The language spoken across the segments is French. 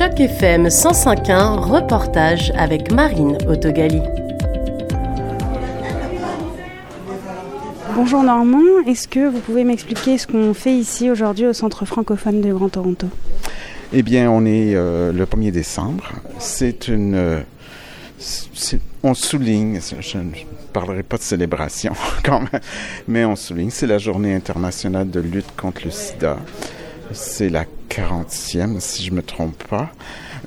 Choc FM 105.1, reportage avec Marine Autogali. Bonjour Normand, est-ce que vous pouvez m'expliquer ce qu'on fait ici aujourd'hui au Centre francophone de Grand Toronto? Eh bien, on est euh, le 1er décembre. C'est une... Euh, on souligne, je ne parlerai pas de célébration quand même, mais on souligne, c'est la journée internationale de lutte contre le sida. C'est la 40e, si je ne me trompe pas.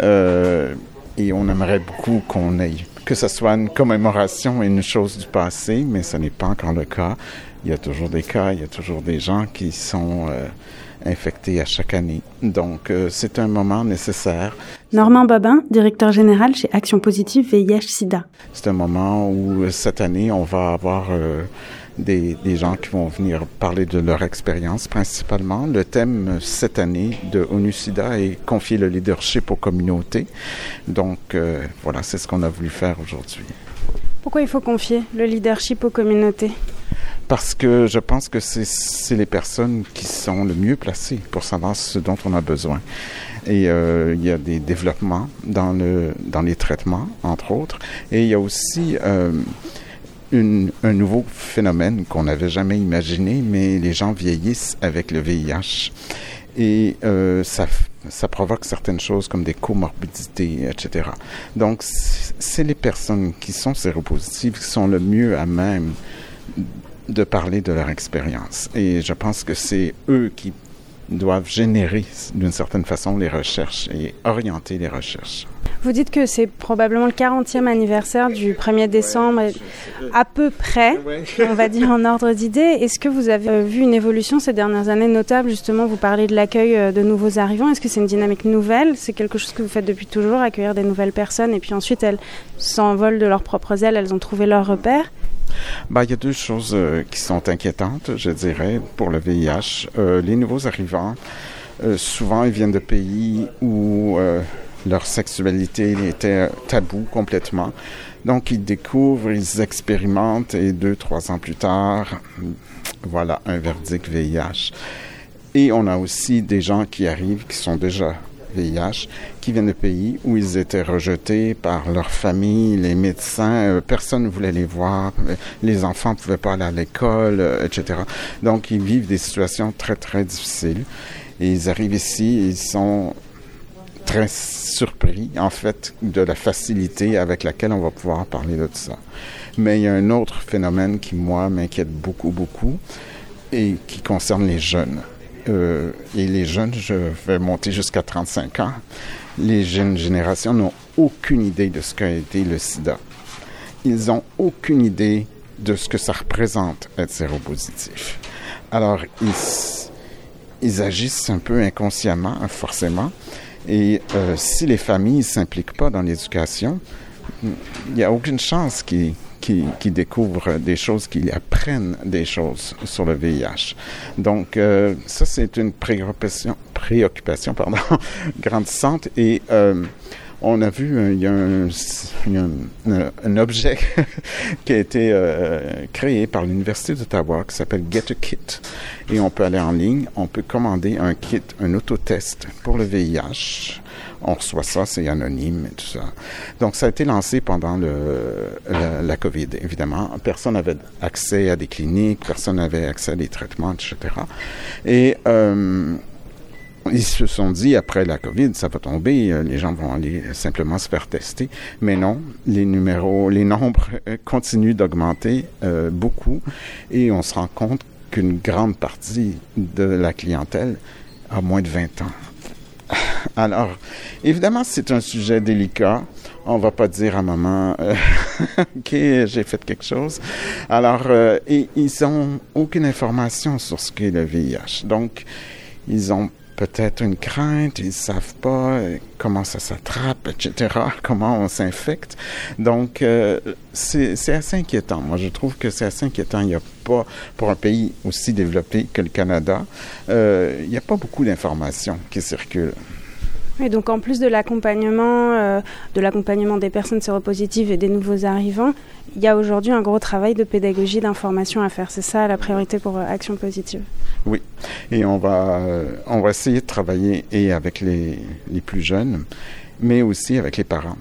Euh, et on aimerait beaucoup qu'on ait, que ce soit une commémoration et une chose du passé, mais ce n'est pas encore le cas. Il y a toujours des cas, il y a toujours des gens qui sont euh, infectés à chaque année. Donc, euh, c'est un moment nécessaire. Normand Babin, directeur général chez Action Positive VIH-Sida. C'est un moment où, cette année, on va avoir des, des, gens qui vont venir parler de leur expérience principalement. Le thème cette année de ONU-SIDA est confier le leadership aux communautés. Donc euh, voilà, c'est ce qu'on a voulu faire aujourd'hui. Pourquoi il faut confier le leadership aux communautés? Parce que je pense que c'est les personnes qui sont le mieux placées pour savoir ce dont on a besoin. Et euh, il y a des développements dans, le, dans les traitements, entre autres. Et il y a aussi euh, un nouveau phénomène qu'on n'avait jamais imaginé, mais les gens vieillissent avec le VIH. Et euh, ça, ça provoque certaines choses comme des comorbidités, etc. Donc, c'est les personnes qui sont séropositives qui sont le mieux à même de parler de leur expérience. Et je pense que c'est eux qui doivent générer d'une certaine façon les recherches et orienter les recherches. Vous dites que c'est probablement le 40e anniversaire du 1er décembre, à peu près, on va dire en ordre d'idée. Est-ce que vous avez euh, vu une évolution ces dernières années notable? Justement, vous parlez de l'accueil euh, de nouveaux arrivants. Est-ce que c'est une dynamique nouvelle? C'est quelque chose que vous faites depuis toujours, accueillir des nouvelles personnes et puis ensuite elles s'envolent de leurs propres ailes, elles ont trouvé leur repère bah, il y a deux choses euh, qui sont inquiétantes, je dirais, pour le VIH. les nouveaux arrivants, souvent, ils viennent de pays où leur sexualité était tabou complètement. Donc, ils découvrent, ils expérimentent et deux, trois ans plus tard, voilà un verdict VIH. Et on a aussi des gens qui arrivent, qui sont déjà VIH, qui viennent de pays où ils étaient rejetés par leur famille, les médecins, euh, personne ne voulait les voir, les enfants ne pouvaient pas aller à l'école, euh, etc. Donc, ils vivent des situations très, très difficiles. Et ils arrivent ici, ils sont très surpris, en fait, de la facilité avec laquelle on va pouvoir parler de tout ça. Mais il y a un autre phénomène qui, moi, m'inquiète beaucoup, beaucoup, et qui concerne les jeunes. Euh, et les jeunes, je vais monter jusqu'à 35 ans. Les jeunes générations n'ont aucune idée de ce qu'a été le sida. Ils n'ont aucune idée de ce que ça représente être séropositif. Alors, ils, ils agissent un peu inconsciemment, forcément, et euh, si les familles ne s'impliquent pas dans l'éducation, il n'y a aucune chance qu'ils découvrent des choses, qu'ils apprennent des choses sur le VIH. Donc, euh, ça, c'est une préoccupation, préoccupation pardon, grandissante et euh, on a vu, euh, il y a un, objet qui a été créé par l'Université d'Ottawa qui s'appelle Get a Kit. Et on peut aller en ligne, on peut commander un kit, un autotest pour le VIH. On reçoit ça, c'est anonyme et tout ça. Donc, ça a été lancé pendant le, la, COVID, évidemment. Personne n'avait accès à des cliniques, personne n'avait accès à des traitements, etc. Et euh, ils se sont dit, après la COVID, ça va tomber, euh, les gens vont aller simplement se faire tester. Mais non, les numéros, les nombres continuent d'augmenter euh, beaucoup et on se rend compte qu'une grande partie de la clientèle a moins de 20 ans. Alors, évidemment, c'est un sujet délicat. On va pas dire à maman, OK, j'ai fait quelque chose. Alors, et, ils ont aucune information sur ce qu'est le VIH. Donc, ils ont peut-être une crainte, ils savent pas euh, comment ça s'attrape, etc., comment on s'infecte. Donc, euh, c'est assez inquiétant. Moi, je trouve que c'est assez inquiétant. Il n'y a pas, pour un pays aussi développé que le Canada, euh, il n'y a pas beaucoup d'informations qui circulent. Et donc en plus de l'accompagnement, euh, de l'accompagnement des personnes séropositives et des nouveaux arrivants, il y a aujourd'hui un gros travail de pédagogie, d'information à faire. C'est ça la priorité pour euh, Action Positive. Oui, et on va, euh, on va essayer de travailler et avec les, les plus jeunes, mais aussi avec les parents,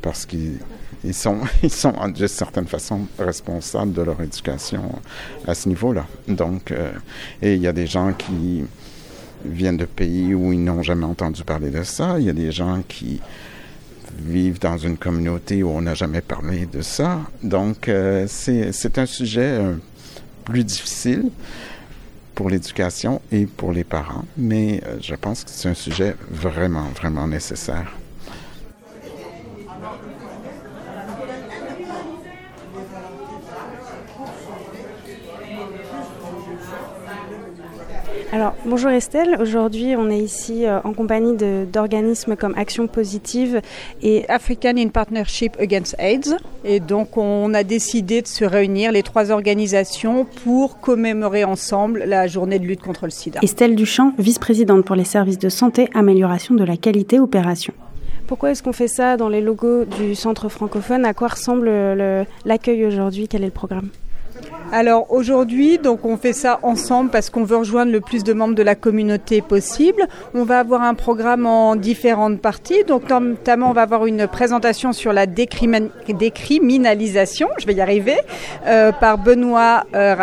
parce qu'ils ils sont, ils sont de certaine façon responsables de leur éducation à ce niveau-là. Donc, et il y a des gens qui viennent de pays où ils n'ont jamais entendu parler de ça. Il y a des gens qui vivent dans une communauté où on n'a jamais parlé de ça. Donc, euh, c'est un sujet euh, plus difficile pour l'éducation et pour les parents, mais euh, je pense que c'est un sujet vraiment, vraiment nécessaire. Alors, bonjour Estelle. Aujourd'hui, on est ici euh, en compagnie d'organismes comme Action Positive et African in Partnership Against AIDS. Et donc, on a décidé de se réunir, les trois organisations, pour commémorer ensemble la journée de lutte contre le sida. Estelle Duchamp, vice-présidente pour les services de santé, amélioration de la qualité opération. Pourquoi est-ce qu'on fait ça dans les logos du centre francophone? À quoi ressemble l'accueil aujourd'hui? Quel est le programme? Alors aujourd'hui, donc on fait ça ensemble parce qu'on veut rejoindre le plus de membres de la communauté possible. On va avoir un programme en différentes parties. Donc notamment, on va avoir une présentation sur la décriminalisation, je vais y arriver, euh, par Benoît euh.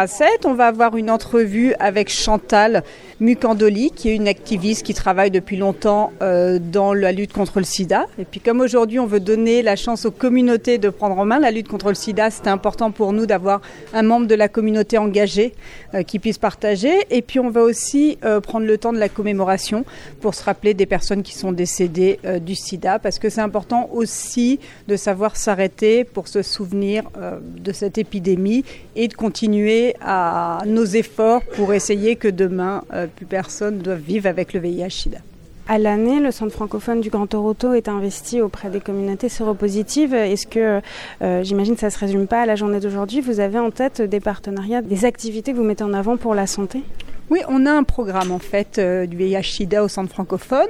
On va avoir une entrevue avec Chantal Mukandoli, qui est une activiste qui travaille depuis longtemps euh, dans la lutte contre le sida. Et puis comme aujourd'hui, on veut donner la chance aux communautés de prendre en main la lutte contre le sida, c'était important pour nous d'avoir un membre de la communauté engagée euh, qui puisse partager. Et puis on va aussi euh, prendre le temps de la commémoration pour se rappeler des personnes qui sont décédées du sida, parce que c'est important aussi de savoir s'arrêter pour se souvenir de cette épidémie et de continuer à nos efforts pour essayer que demain plus personne ne doit vivre avec le VIH-Sida. À l'année, le Centre francophone du Grand Toronto est investi auprès des communautés séropositives. Est-ce que, euh, j'imagine que ça ne se résume pas à la journée d'aujourd'hui, vous avez en tête des partenariats, des activités que vous mettez en avant pour la santé? Oui, on a un programme en fait euh, du VIH/SIDA au centre francophone.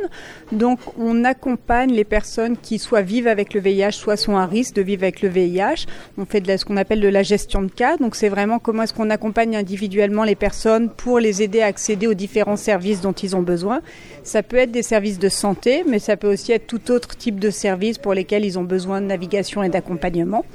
Donc, on accompagne les personnes qui soit vivent avec le VIH, soit sont à risque de vivre avec le VIH. On fait de ce qu'on appelle de la gestion de cas. Donc, c'est vraiment comment est-ce qu'on accompagne individuellement les personnes pour les aider à accéder aux différents services dont ils ont besoin. Ça peut être des services de santé, mais ça peut aussi être tout autre type de services pour lesquels ils ont besoin de navigation et d'accompagnement.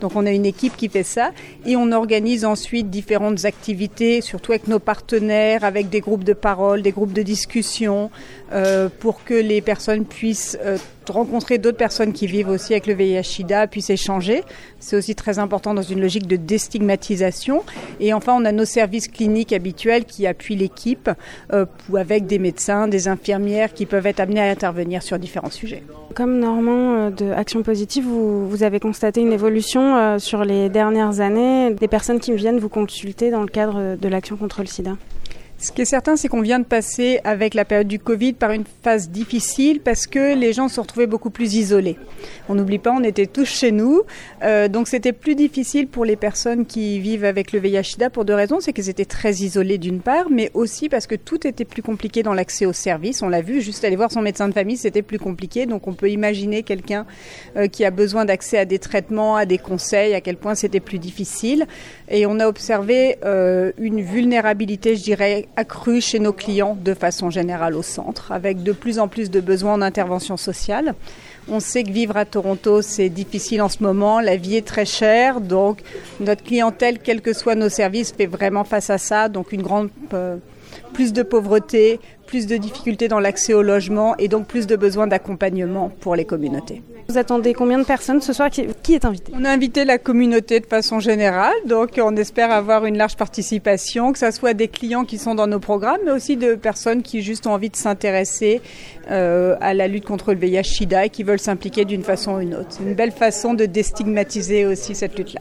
Donc on a une équipe qui fait ça et on organise ensuite différentes activités, surtout avec nos partenaires, avec des groupes de parole, des groupes de discussion, euh, pour que les personnes puissent euh, rencontrer d'autres personnes qui vivent aussi avec le VIH-Sida, puissent échanger. C'est aussi très important dans une logique de déstigmatisation. Et enfin, on a nos services cliniques habituels qui appuient l'équipe euh, avec des médecins, des infirmières qui peuvent être amenés à intervenir sur différents sujets. Comme Normand de Action Positive, vous, vous avez constaté une évolution sur les dernières années des personnes qui viennent vous consulter dans le cadre de l'action contre le sida ce qui est certain, c'est qu'on vient de passer avec la période du Covid par une phase difficile parce que les gens se retrouvaient beaucoup plus isolés. On n'oublie pas, on était tous chez nous, euh, donc c'était plus difficile pour les personnes qui vivent avec le VIH/SIDA pour deux raisons, c'est qu'ils étaient très isolés d'une part, mais aussi parce que tout était plus compliqué dans l'accès aux services. On l'a vu, juste aller voir son médecin de famille, c'était plus compliqué. Donc on peut imaginer quelqu'un euh, qui a besoin d'accès à des traitements, à des conseils, à quel point c'était plus difficile. Et on a observé euh, une vulnérabilité, je dirais accrue chez nos clients de façon générale au centre, avec de plus en plus de besoins d'intervention sociale. On sait que vivre à Toronto, c'est difficile en ce moment, la vie est très chère, donc notre clientèle, quels que soient nos services, fait vraiment face à ça, donc une grande... Euh, plus de pauvreté, plus de difficultés dans l'accès au logement et donc plus de besoins d'accompagnement pour les communautés. Vous attendez combien de personnes ce soir Qui, est invité On a invité la communauté de façon générale, donc on espère avoir une large participation, que ce soit des clients qui sont dans nos programmes, mais aussi de personnes qui juste ont envie de s'intéresser euh, à la lutte contre le VIH-Sida et qui veulent s'impliquer d'une façon ou une autre. C'est une belle façon de déstigmatiser aussi cette lutte-là.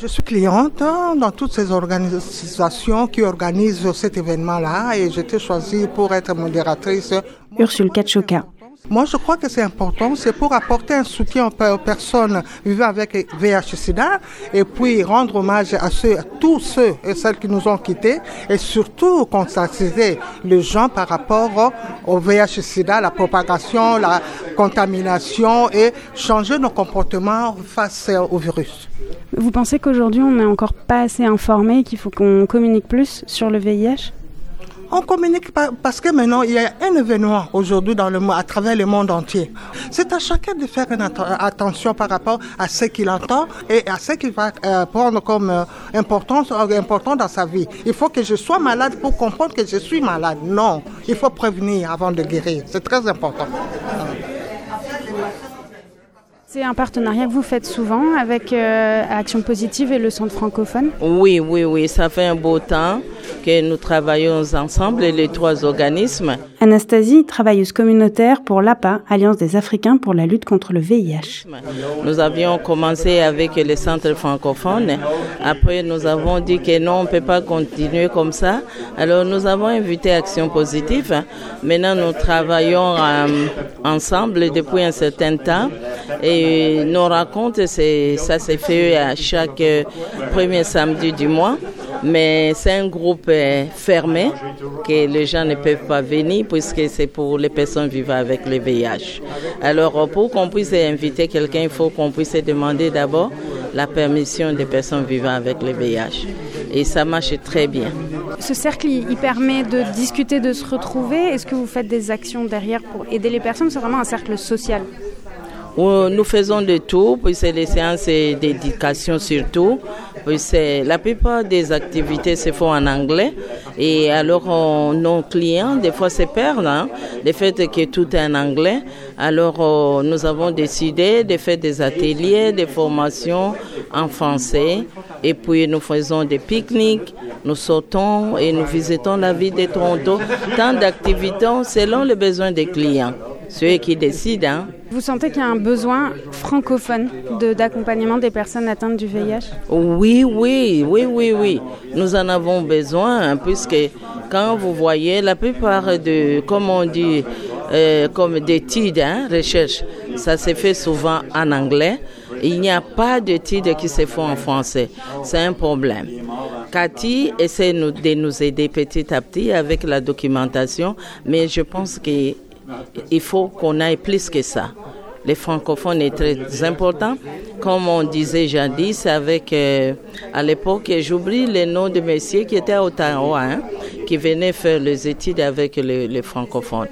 Je suis cliente dans toutes ces organisations qui organisent cet événement-là et j'ai été choisie pour être modératrice. Ursule Kachoka. Moi, je crois que c'est important. C'est pour apporter un soutien aux personnes vivant avec VIH-Sida et puis rendre hommage à, ceux, à tous ceux et celles qui nous ont quittés et surtout conscientiser les gens par rapport au VIH-Sida, la propagation, la contamination et changer nos comportements face au virus. Vous pensez qu'aujourd'hui on n'est encore pas assez informé, qu'il faut qu'on communique plus sur le VIH on communique parce que maintenant il y a un événement aujourd'hui à travers le monde entier. C'est à chacun de faire une attention par rapport à ce qu'il entend et à ce qu'il va euh, prendre comme euh, importance euh, important dans sa vie. Il faut que je sois malade pour comprendre que je suis malade. Non, il faut prévenir avant de guérir. C'est très important. C'est un partenariat que vous faites souvent avec euh, Action Positive et le Centre francophone Oui, oui, oui, ça fait un beau temps que nous travaillons ensemble, les trois organismes. Anastasie, travailleuse communautaire pour l'APA, Alliance des Africains pour la lutte contre le VIH. Nous avions commencé avec les centres francophones. Après, nous avons dit que non, on ne peut pas continuer comme ça. Alors, nous avons invité Action Positive. Maintenant, nous travaillons euh, ensemble depuis un certain temps. Et nos rencontres, ça s'est fait à chaque premier samedi du mois. Mais c'est un groupe euh, fermé que les gens ne peuvent pas venir puisque c'est pour les personnes vivant avec le VIH. Alors pour qu'on puisse inviter quelqu'un, il faut qu'on puisse demander d'abord la permission des personnes vivant avec le VIH. Et ça marche très bien. Ce cercle, il permet de discuter, de se retrouver. Est-ce que vous faites des actions derrière pour aider les personnes? C'est vraiment un cercle social nous faisons de tout, puis c'est les séances d'éducation surtout. Puis la plupart des activités se font en anglais. Et alors, nos clients, des fois, se perdent. Hein, le fait que tout est en anglais. Alors, nous avons décidé de faire des ateliers, des formations en français. Et puis, nous faisons des pique-niques, nous sortons et nous visitons la ville de Toronto. Tant d'activités selon les besoins des clients. Ceux qui décident. Hein. Vous sentez qu'il y a un besoin francophone d'accompagnement des personnes atteintes du VIH Oui, oui, oui, oui, oui. Nous en avons besoin hein, puisque quand vous voyez la plupart de, comme on dit, euh, comme d'études, hein, recherches, ça se fait souvent en anglais. Il n'y a pas d'études qui se font en français. C'est un problème. Cathy essaie de nous aider petit à petit avec la documentation, mais je pense que il faut qu'on aille plus que ça. Les francophones est très important. Comme on disait jadis, avec euh, à l'époque, j'oublie les noms de messieurs qui étaient à Ottawa, hein, qui venaient faire les études avec les, francophones.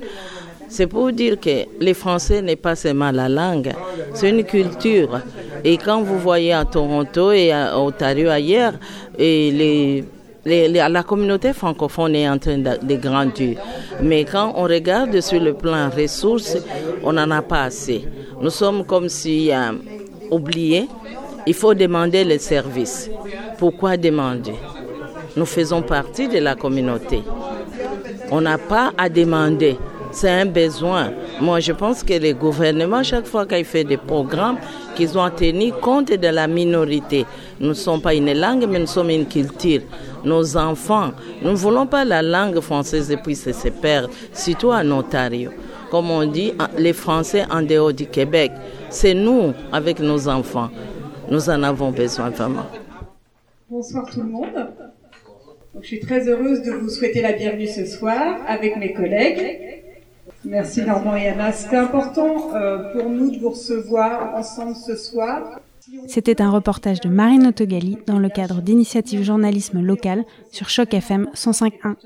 C'est pour dire que les Français n'est pas seulement la langue, c'est une culture. Et quand vous voyez à Toronto et à Ontario ailleurs, les la communauté francophone est en train de, grandir. Mais quand on regarde sur le plan ressources, on n'en a pas assez. Nous sommes comme si euh, oubliés. Il faut demander les services. Pourquoi demander? Nous faisons partie de la communauté. On n'a pas à demander. C'est un besoin. Moi, je pense que les gouvernements, chaque fois qu'ils font des programmes, qu'ils ont tenu compte de la minorité. Nous ne sommes pas une langue, mais nous sommes une culture. Nos enfants, nous ne voulons pas la langue française et puis se perdre, surtout en Ontario. Comme on dit, les Français en dehors du Québec, c'est nous avec nos enfants. Nous en avons besoin vraiment. Bonsoir tout le monde. je suis très heureuse de vous souhaiter la bienvenue ce soir avec mes collègues. Merci Normand et Anna. C'était important euh, pour nous de vous recevoir ensemble ce soir. C'était un reportage de Marine Autogali dans le cadre d'initiatives journalisme local sur Choc FM 105.1.